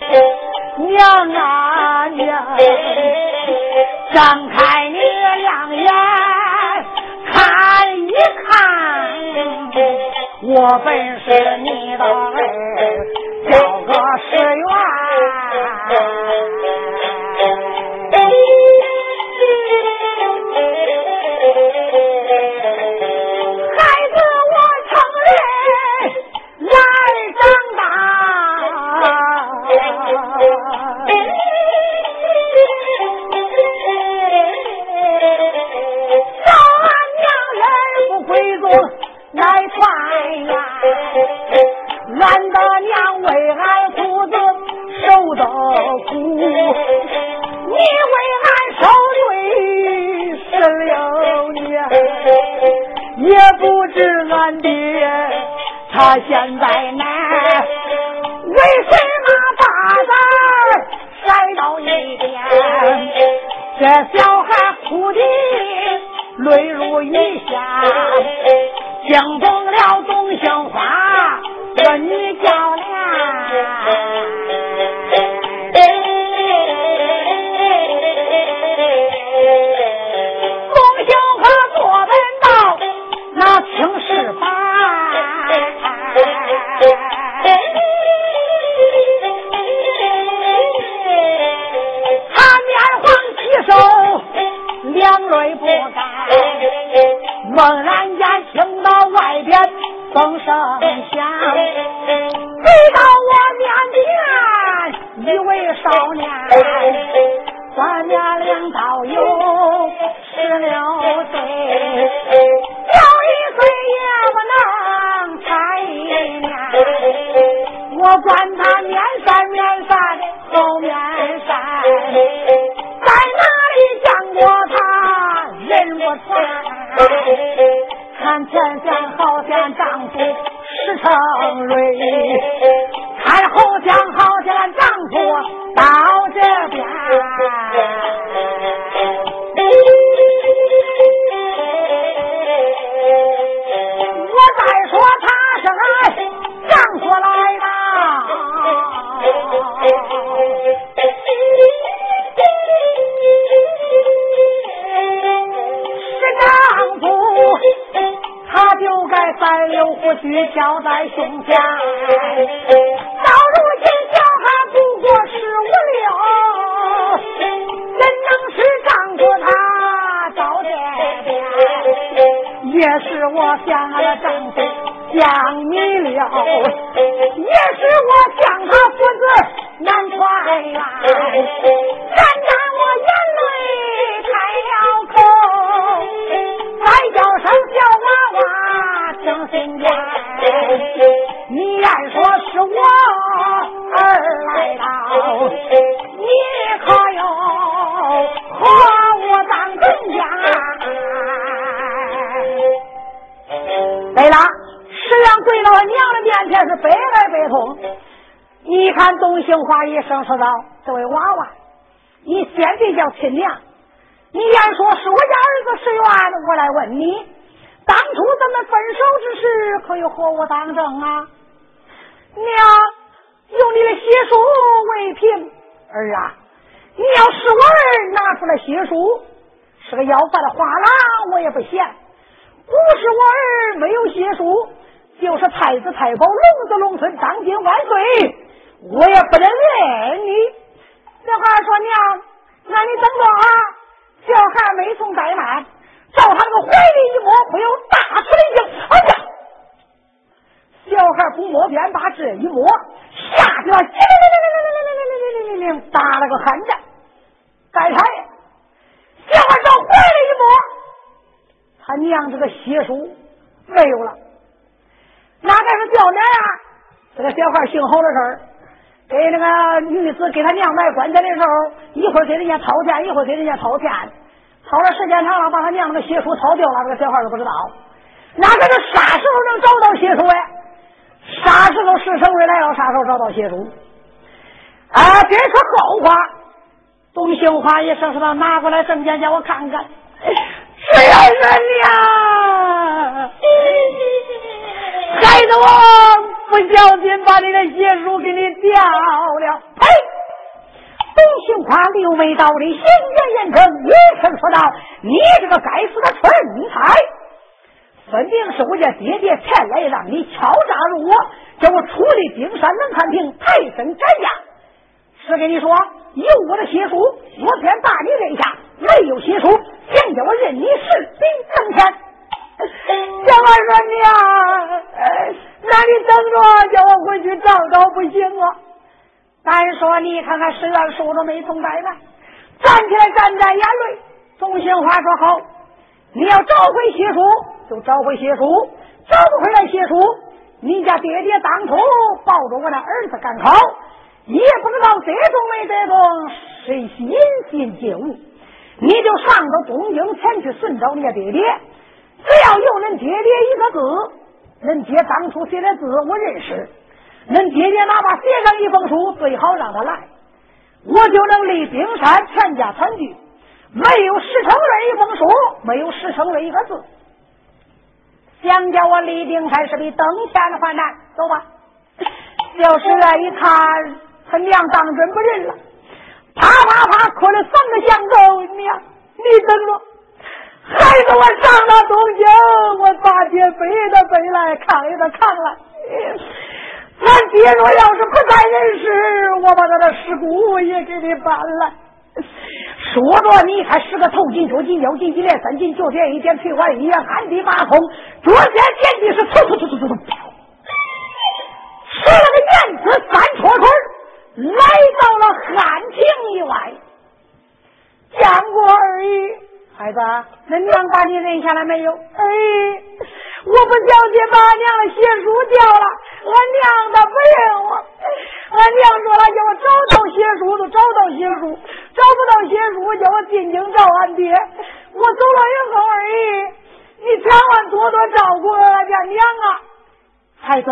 娘啊娘，睁开你两眼看一看，我本是你的儿，叫个也不知俺爹。他现在呢？为什么把咱甩到一边？这小孩哭的泪如雨下，惊动了董杏花六胡须交在胸前，到如今小孩不过十五六，怎能是丈夫他早点？也是我想俺的丈夫家华一声说道：“这位娃娃，你先别叫亲娘，你按说是我家儿子石元，我来问你。”当初咱们分手之时，可有和我当证啊？娘，用你的血书为凭。儿啊，你要是我儿拿出来血书，是个要饭的花郎，我也不嫌；不是我儿没有血书，就是太子太保，龙子龙孙，当今万岁，我也不能认你。小孩说：“娘，那你等着啊。”小孩没送怠慢。照他那个怀里一摸，会有大出的硬。哎呀！小孩不摸边，把这一摸，吓得叽铃铃铃铃铃铃铃铃铃铃铃打了个寒战。该他小孩照怀里一摸，他娘这个血书没有了。哪该是掉哪啊？这个小孩姓侯的事儿，给那个女子给他娘买棺材的时候，一会儿给人家掏钱，一会儿给人家掏钱。掏了时间长了，把他娘那个血书掏掉了，这个小孩都不知道。哪个是啥时候能找到血书哎？啥时候石成瑞来了？啥时候找到血书？啊，这是后话。董兴华一声说道：“拿过来证件，叫我看看。”是呀，是娘，孩子我不小心把你的血书给你了。呸！董兴华六眉道的，行言严正，一声说道：“你这个该死的蠢材，分明是我家爹爹前来让你敲诈入我，叫我出力冰山能看平，抬身斩价。是跟你说有我的血书，我偏把你认下；没有血书，想叫我认你是兵登天。小儿说娘，那你等着，叫我回去找找不行啊？单说你看看，十元数都没从带来，站起来站在眼泪。总兴话说好，你要找回血书，就找回血书；找不回来血书，你家爹爹当初抱着我的儿子赶考，也不知道得中没得中，谁心心皆无。你就上到东京前去寻找你家爹爹，只要有恁爹爹一个字，恁爹当初写的字我认识。恁爹爹哪怕写上一封书，最好让他来，我就能立冰山全家团聚。没有石成瑞一封书，没有石成瑞一个字，想叫我立冰山是比登天还难。走吧。小石啊，一看他娘当真不认了，啪啪啪磕了三个响头。娘，你等着，孩子我上了东京，我大爹背的背来，扛也得扛来。俺爹若要是不在人世，我把他的尸骨也给你搬来。说着，你看十个头巾、脚巾、腰巾一连三巾，脚垫一点，腿环一连，旱地八空，脚尖点地是突突突突突突，吃了个燕子三戳腿，来到了汉庭以外，见过而已。孩子，恁娘把你认下来没有？哎，我不小心把俺娘的血书掉了，俺娘她不认我。俺娘说了，叫我找到血书，就找到血书；找不到血书，叫我进京找俺爹。我走了以后，哎，你千万多多照顾俺家娘啊！孩子，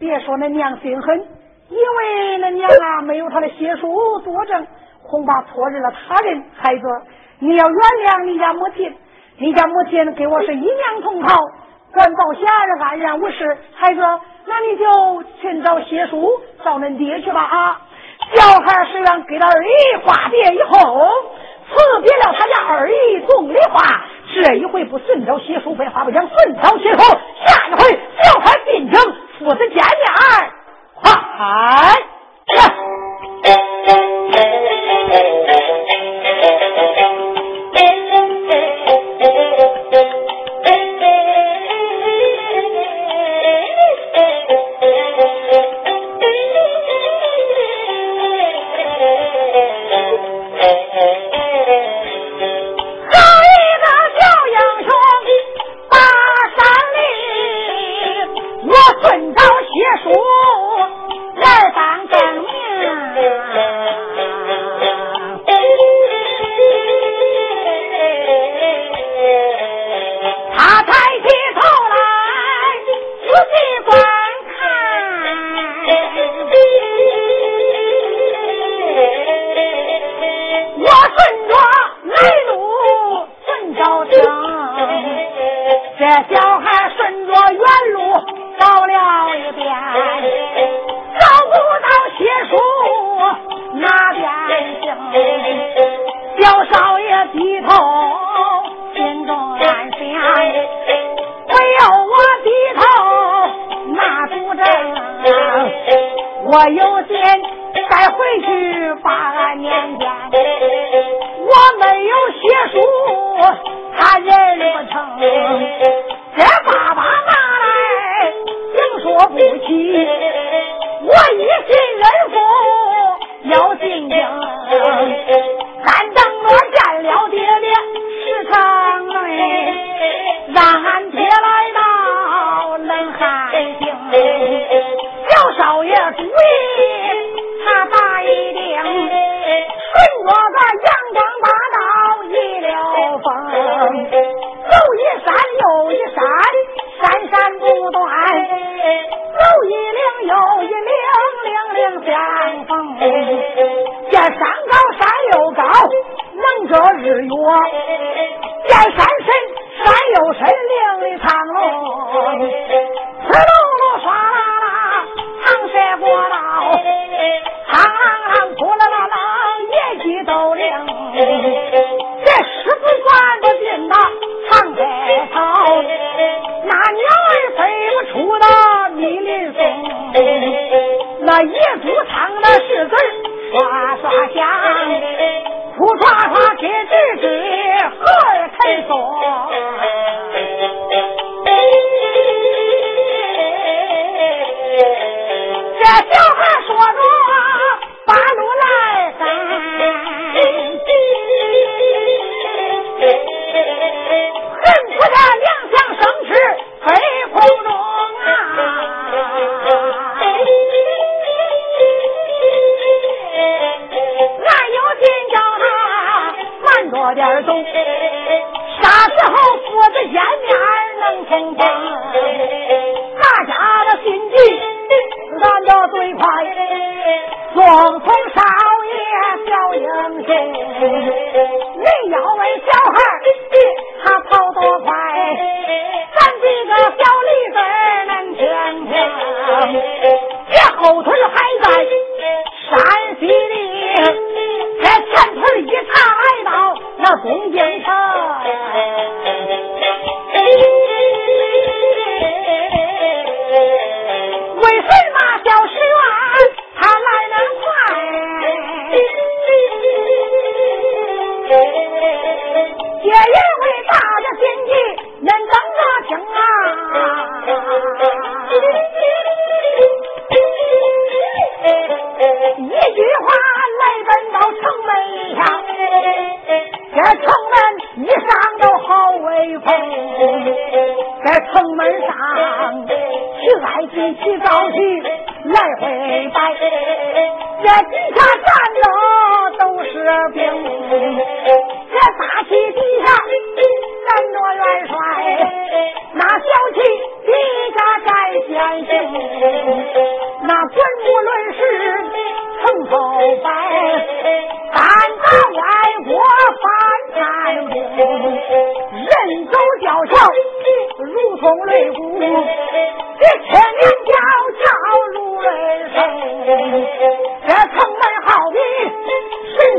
别说恁娘心狠，因为恁娘啊没有他的血书作证，恐怕错认了他人。孩子。你要原谅你家母亲，你家母亲给我是一娘同袍，管保下人安然无事。孩子，那你就寻找谢书找恁爹去吧啊！小孩虽然给了二姨化别以后，辞别了他家二姨送的话，这一回不顺找谢书，废话不讲，顺找谢书。下一回小孩进城，父子见面，有钱再回去把俺撵见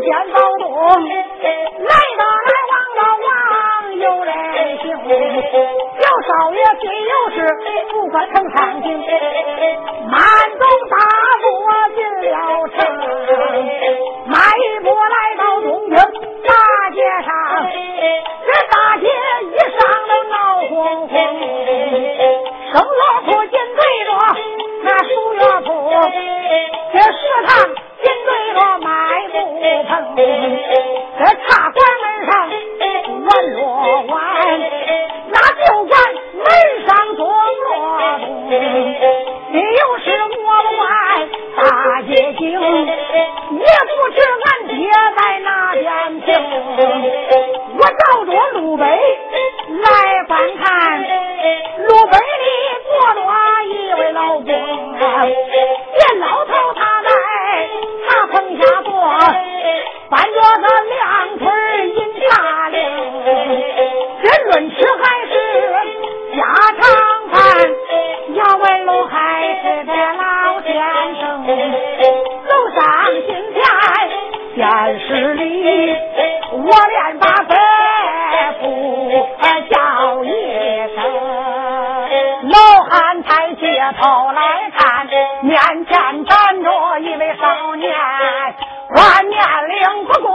眼高东，来到来望到望，又来行。要少爷谁又是不管成长经，慢走。三十里，我连把坟不叫一声。老汉抬起头来看，面前站着一位少年，万年龄不过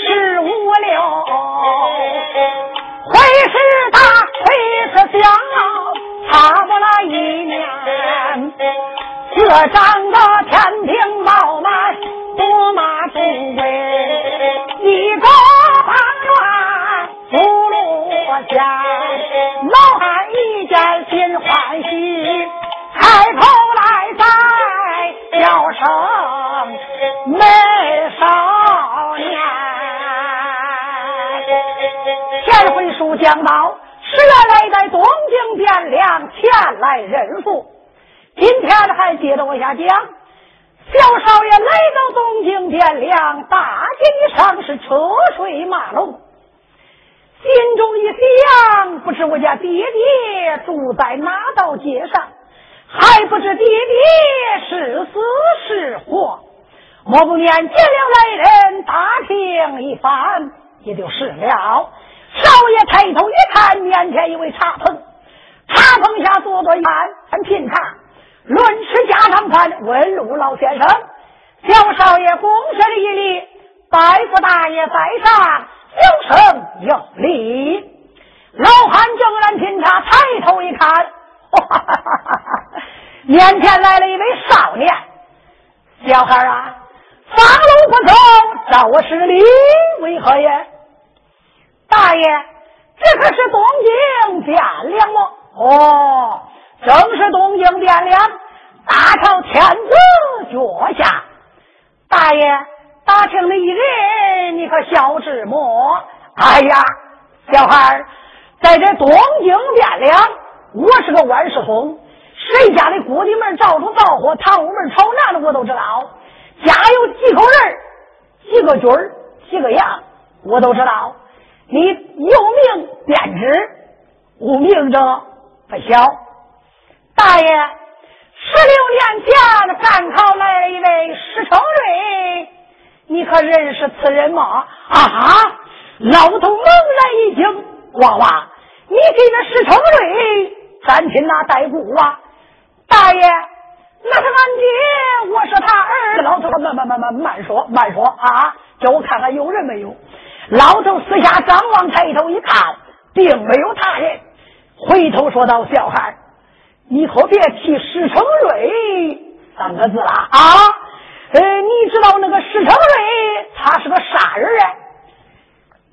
十五六，会是大，会是小，差不了一年，这长得。讲到是原来在东京汴梁前来认父今天还接着往下讲小少爷来到东京汴梁大街上是车水马龙。心中一想不知我家爹爹住在哪道街上还不知爹爹是死是活。我不念见了来人打听一番也就是了少爷抬头一看，面前一位茶棚，茶棚下坐坐一碗很品茶，论吃家常饭，文路老先生，小少爷躬身一礼，白府大爷在上，有声有礼。老汉正然品茶，抬头一看，哈哈哈哈面前来了一位少年，小孩啊，房楼不走，找我施礼为何呀？大爷，这可是东京汴梁哦？哦，正是东京汴梁，大朝天子脚下。大爷，打听了一人，你可晓知么？哎呀，小孩在这东京汴梁，我是个万事通，谁家的锅底门着着灶火，堂屋门朝南的我都知道。家有几口人几个军儿，几个羊，我都知道。你有名便知，无名者不晓。大爷，十六年前赶考来了一位石成瑞，你可认识此人吗？啊哈！老头猛然一惊，娃娃。你给那石成瑞三亲哪带故啊？大爷，那是俺爹，我是他儿。老头慢慢慢慢慢说慢说啊，叫我看看有人没有。老头四下张望，抬头一看，并没有他人。回头说道：“小孩，你可别提石成瑞三个字了啊！呃，你知道那个石成瑞他是个啥人啊？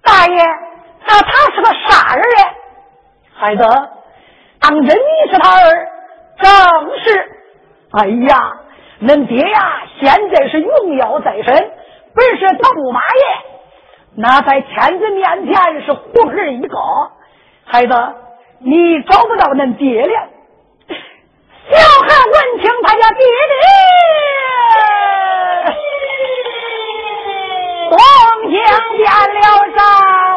大爷，那他是个啥人啊？”孩子，当真你是他儿？正是。哎呀，恁爹呀，现在是荣耀在身，本是驸马爷，那在天子面前是活人一个。孩子，你找不到恁爹了。小孩问清他家爹爹，东京变了，着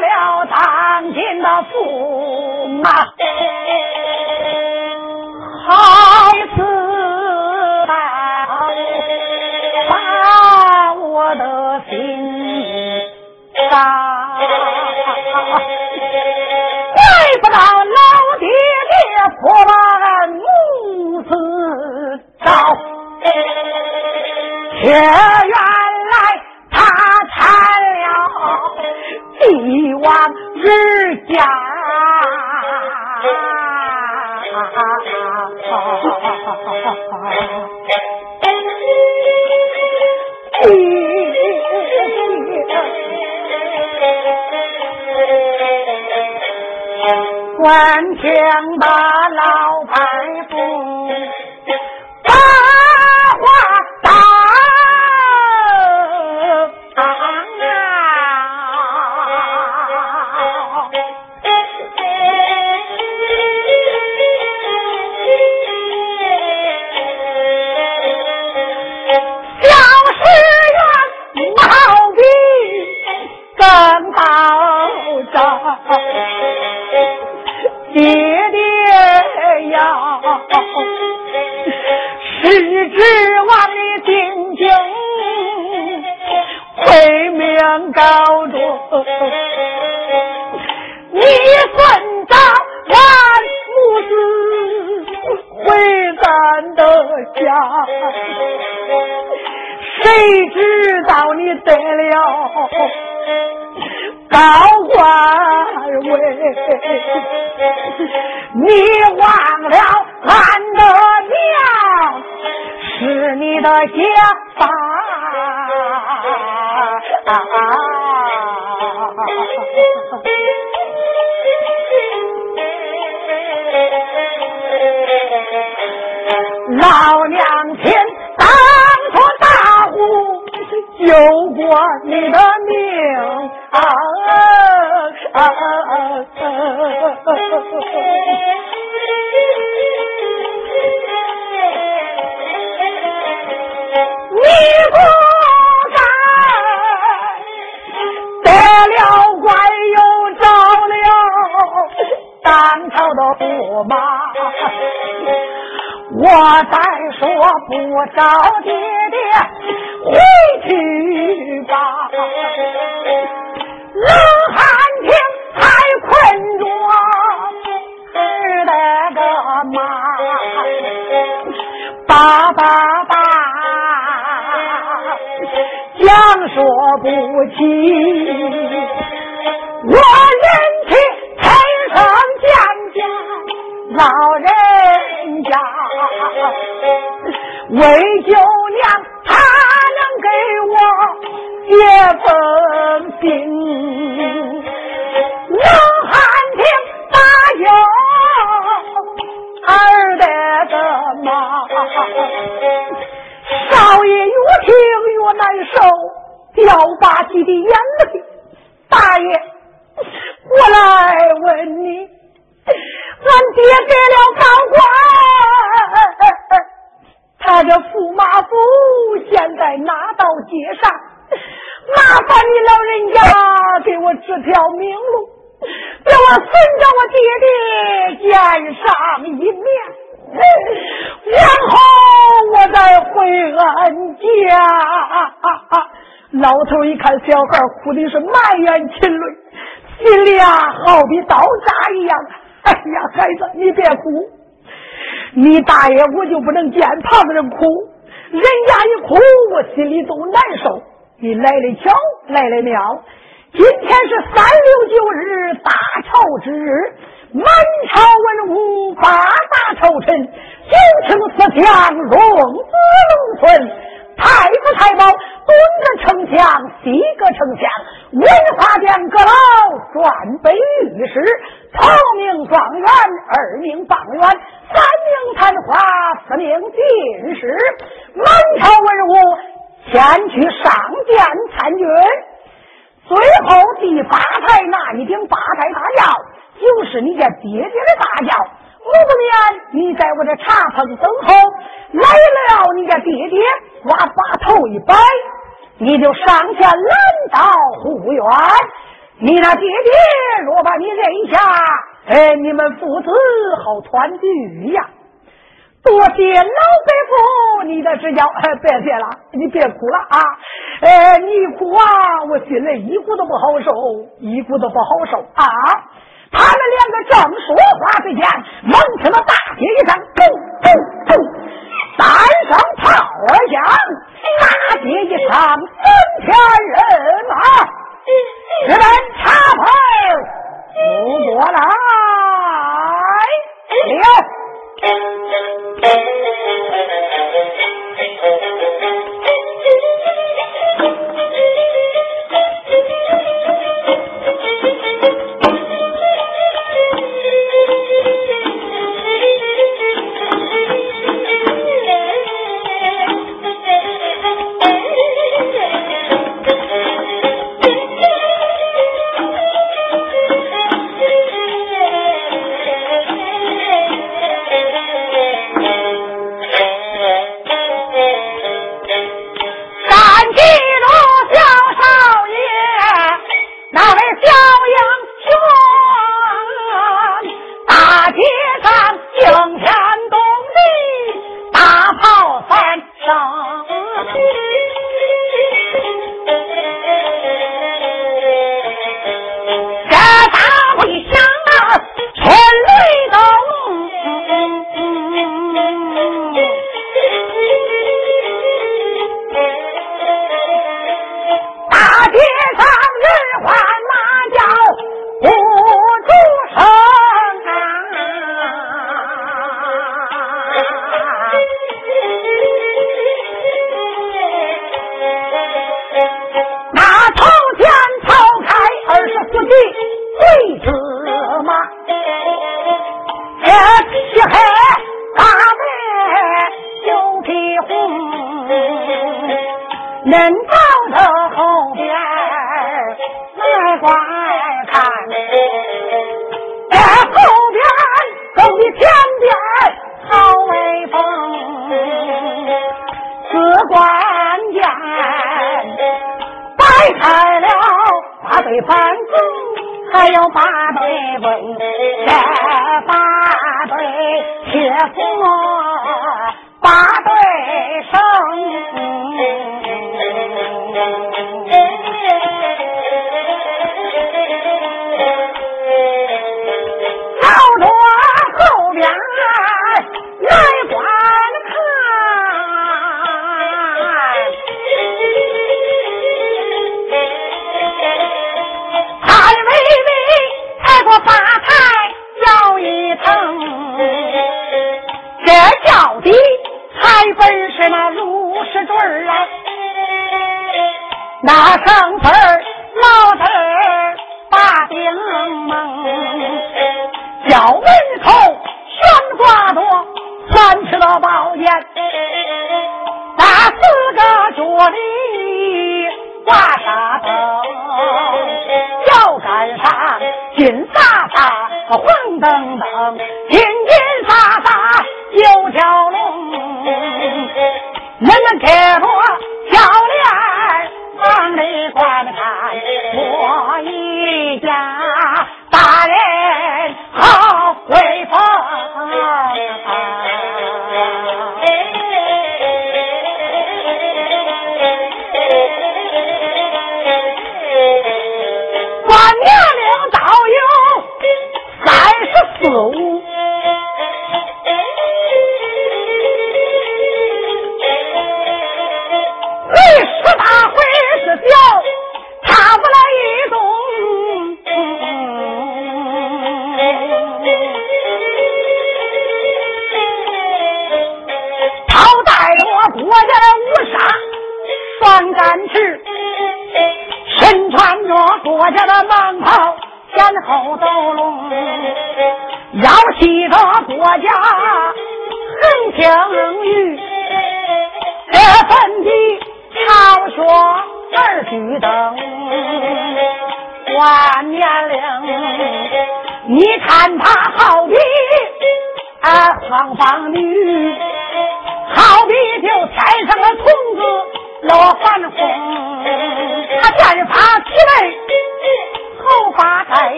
了当今的驸马。好似伤，怪不到老爹爹破俺母子招，却原 来他参了帝王之家。闻听把谁知道你得了？高官位，你忘了俺的娘是你的家爸。老娘亲救过你的命。啊啊啊！你不该得了官又着了当朝的驸马，我再说不着爹爹回去吧，冷寒天还困着儿那个妈，爸爸爸，讲说不清。孩哭的是满眼噙泪，心里啊好比刀扎一样。哎呀，孩子，你别哭，你大爷我就不能见旁人哭，人家一哭我心里都难受。你来的巧，来的妙。今天是三六九日大朝之日，满朝文武八大朝臣，九卿四将，龙子龙孙，太子太保，东个丞相，西个丞相，文化殿阁老，转北御史，头名状元，二名榜元，三名探花，四名进士，满朝文武前去上殿参军。最后第八台那一顶八抬大轿，就是你家爹爹的大轿。五年你在我这茶棚等候，来了你家爹爹，我把头一摆，你就上前拦到护院。你那爹爹若把你认下，哎，你们父子好团聚呀。多谢老伯父你的指教，哎别谢了，你别哭了啊！哎，你哭啊，我心里一股都不好受，一股都不好受啊！他们两个正说话之间，猛听到大街一声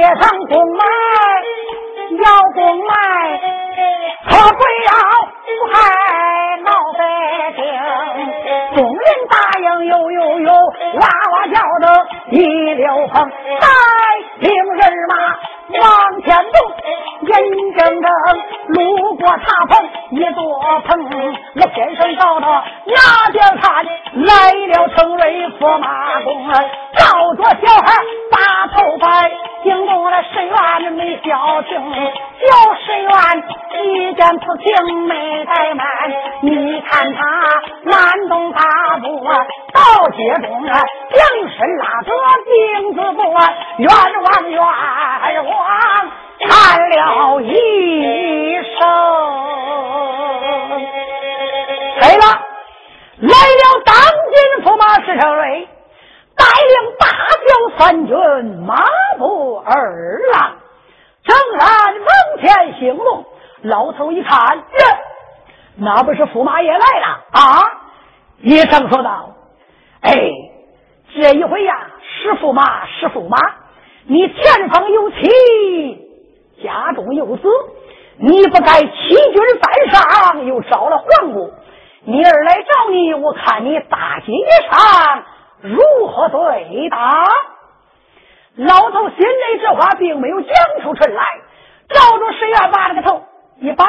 大街上公卖要公卖，可不要害老百姓。众人答应，呦呦呦，哇哇叫的一溜风。领人马往前走，眼睁睁路过茶棚一座棚，我先生到了那边看，来了成瑞驸马公儿，抱着小孩把头摆，惊动了十院没消停，小十院一件事情没怠慢，你看他南东大步啊，到街中啊，两身拉着钉子步啊，冤枉冤枉喊了一声。来了，来了当今驸马石成瑞，带领大小三军马步二郎，正然往前行动。老头一看，呀，那不是驸马爷来了啊！医生说道：“哎，这一回呀，是驸马，是驸马，你前方有妻，家中有子，你不该欺君犯上，又招了皇姑。你儿来找你，我看你大街上如何对答？”老头心里这话并没有讲出唇来，照着石原把这个头一摆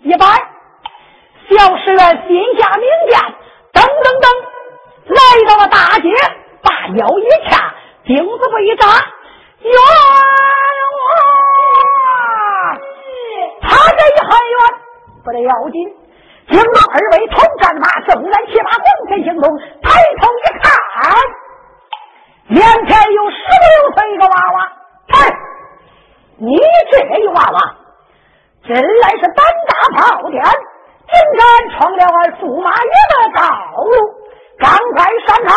一摆，小石原心下明鉴，噔噔噔来到了大街，把腰一掐，钉子不一扎，冤枉！他这一喊冤不得要紧，听到二位头战马正然骑马往前行动，抬头一看，面前有十六岁一个娃娃，嗨，你这一娃娃！真来是胆大包天，竟敢闯了俺驸马爷的道路，赶快闪开！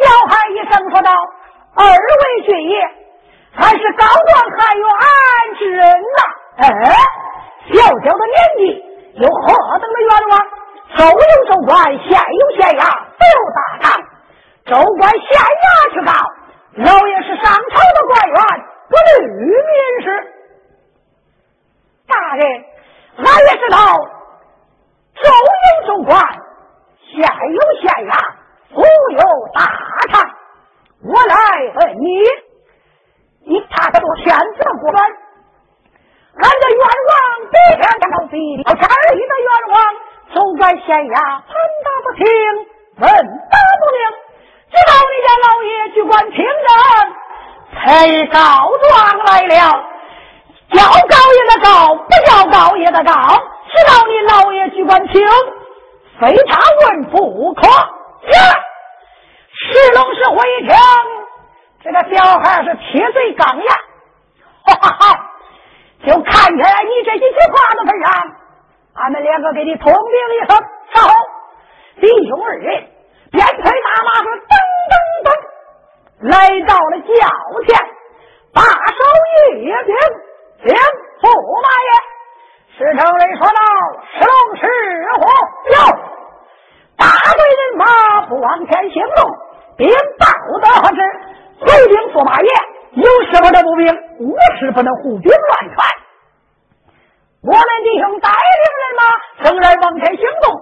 小孩一声说道：“二位军爷，还是高官汉元之人呐！哎，小小的年纪，有何等的冤枉？州有州官，县有县衙，都有大堂。州官县衙去告，老爷是上朝的官员，不虑民事。”大人，俺也知道，州有州官，县有县衙，不有大堂。我来问你，你他可都选择过来？俺的冤枉比天高，比地高，这里的冤枉，走在县衙盘打不清，问打不明，知道你家老爷去管听人，才告状来了。叫告也得告，不叫告也得告。知道你老爷去管清，非他问不可。呀，石龙石回听，这个小孩是铁嘴钢牙，哈哈哈！就看起来你这一句话的份上，俺们两个给你通禀一声，稍后弟兄二人便催大马说噔噔噔，来到了轿前，把手一平。禀驸马爷，石成瑞说道：“是龙是虎，哟，大队人马不往前行动，禀报得何知？回禀驸马爷，有什么的不兵？无事不能胡兵乱窜。我们弟兄带领人马仍然往前行动，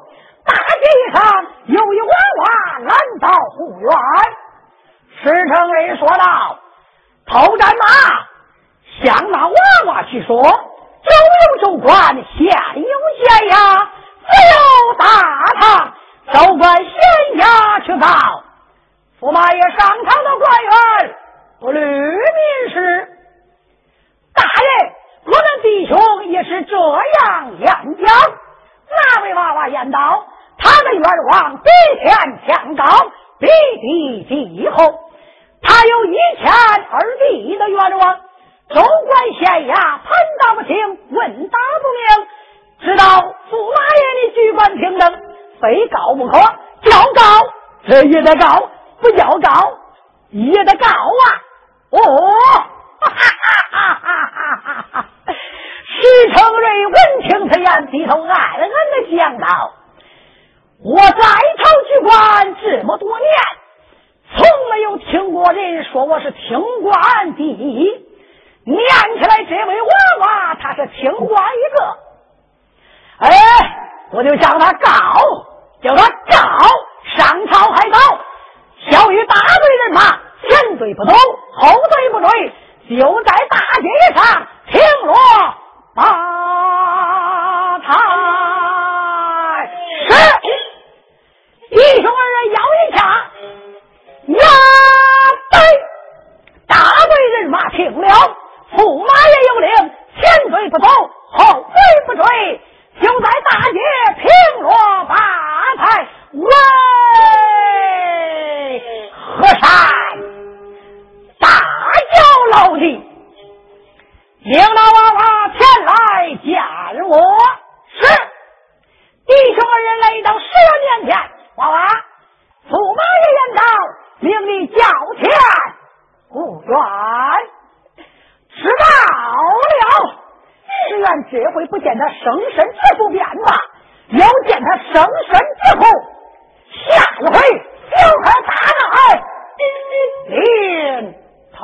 大街上有一娃娃拦道护院。石成瑞说道：“头战马。”向那娃娃去说，州有州官，县有县衙，府有大堂，州官县衙去告。驸马爷上朝的官员不虑民事，是这样演讲。那位娃娃言道：“他的愿望比天墙高，比地地厚。他有一千二地的愿望。州官县衙盘打不清，问打不明。知道驸马爷的举官平等，非告不可。叫告，这也得告；不叫告，也得告啊！哦，哈哈哈哈哈哈哈！徐成瑞闻听此言，低头暗暗的想到：我在朝举官这么多年，从没有听过人说我是清官第一。念起来，这位娃娃他是清官一个。哎，我就向他告，叫他告上朝还告，小于大队人马，前队不走，后队不追，就在大街上停落八台。是，弟兄二人腰一下，呀，对，大队人马停了，驸马爷有令，前队不走，后队不追。就在大街平落八抬，喂，和善大叫老弟，领那娃娃前来见我。是弟兄二人来到十元面前，娃娃驸马爷言道：“命你叫天不远，知道了。”只愿这回不见他生身之不变吧，要见他生身之后，下一回小孩大闹，领头